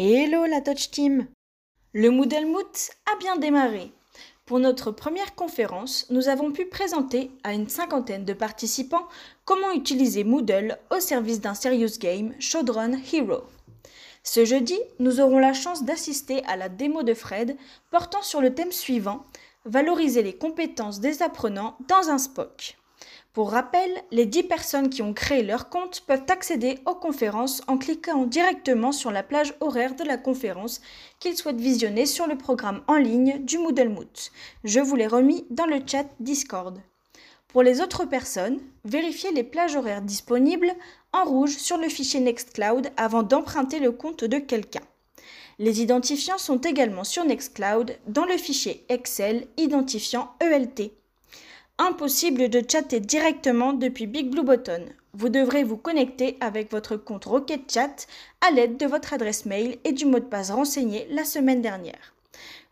Hello la Touch Team Le Moodle Moot a bien démarré. Pour notre première conférence, nous avons pu présenter à une cinquantaine de participants comment utiliser Moodle au service d'un serious game Showrun Hero. Ce jeudi, nous aurons la chance d'assister à la démo de Fred portant sur le thème suivant Valoriser les compétences des apprenants dans un SPOC. Pour rappel, les 10 personnes qui ont créé leur compte peuvent accéder aux conférences en cliquant directement sur la plage horaire de la conférence qu'ils souhaitent visionner sur le programme en ligne du Moodle Moot. Je vous l'ai remis dans le chat Discord. Pour les autres personnes, vérifiez les plages horaires disponibles en rouge sur le fichier Nextcloud avant d'emprunter le compte de quelqu'un. Les identifiants sont également sur Nextcloud dans le fichier Excel identifiant ELT. Impossible de chatter directement depuis Big Blue Button. Vous devrez vous connecter avec votre compte Rocket Chat à l'aide de votre adresse mail et du mot de passe renseigné la semaine dernière.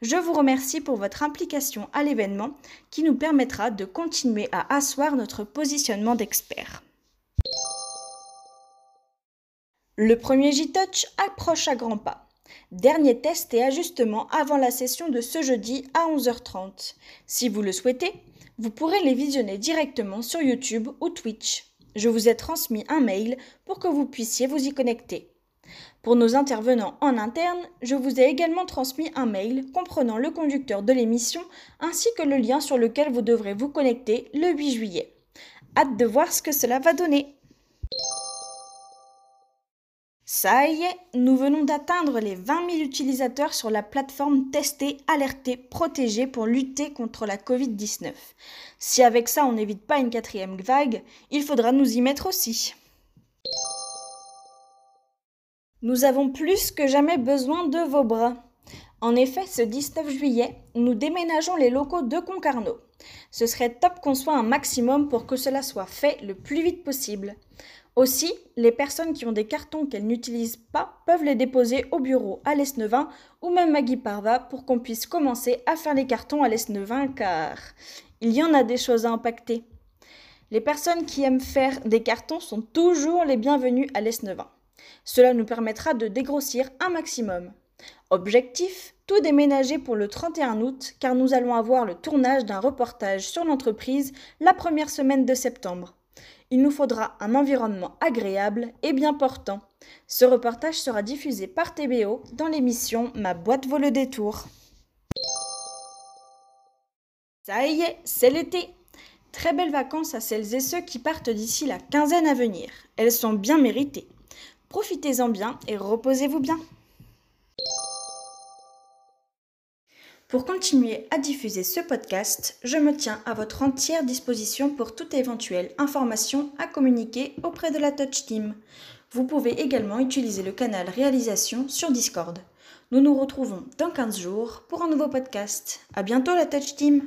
Je vous remercie pour votre implication à l'événement qui nous permettra de continuer à asseoir notre positionnement d'expert. Le premier J-Touch approche à grands pas. Dernier test et ajustement avant la session de ce jeudi à 11h30. Si vous le souhaitez, vous pourrez les visionner directement sur YouTube ou Twitch. Je vous ai transmis un mail pour que vous puissiez vous y connecter. Pour nos intervenants en interne, je vous ai également transmis un mail comprenant le conducteur de l'émission ainsi que le lien sur lequel vous devrez vous connecter le 8 juillet. Hâte de voir ce que cela va donner. Nous venons d'atteindre les 20 000 utilisateurs sur la plateforme testée, alertée, protégée pour lutter contre la Covid-19. Si avec ça on n'évite pas une quatrième vague, il faudra nous y mettre aussi. Nous avons plus que jamais besoin de vos bras. En effet, ce 19 juillet, nous déménageons les locaux de Concarneau. Ce serait top qu'on soit un maximum pour que cela soit fait le plus vite possible. Aussi, les personnes qui ont des cartons qu'elles n'utilisent pas peuvent les déposer au bureau à l'Esnevin ou même à Guiparva pour qu'on puisse commencer à faire les cartons à l'Esnevin car il y en a des choses à impacter. Les personnes qui aiment faire des cartons sont toujours les bienvenues à l'Esnevin. Cela nous permettra de dégrossir un maximum. Objectif tout déménager pour le 31 août car nous allons avoir le tournage d'un reportage sur l'entreprise la première semaine de septembre il nous faudra un environnement agréable et bien portant. Ce reportage sera diffusé par TBO dans l'émission Ma boîte vaut le détour. Ça y est, c'est l'été. Très belles vacances à celles et ceux qui partent d'ici la quinzaine à venir. Elles sont bien méritées. Profitez-en bien et reposez-vous bien. Pour continuer à diffuser ce podcast, je me tiens à votre entière disposition pour toute éventuelle information à communiquer auprès de la Touch Team. Vous pouvez également utiliser le canal réalisation sur Discord. Nous nous retrouvons dans 15 jours pour un nouveau podcast. À bientôt la Touch Team!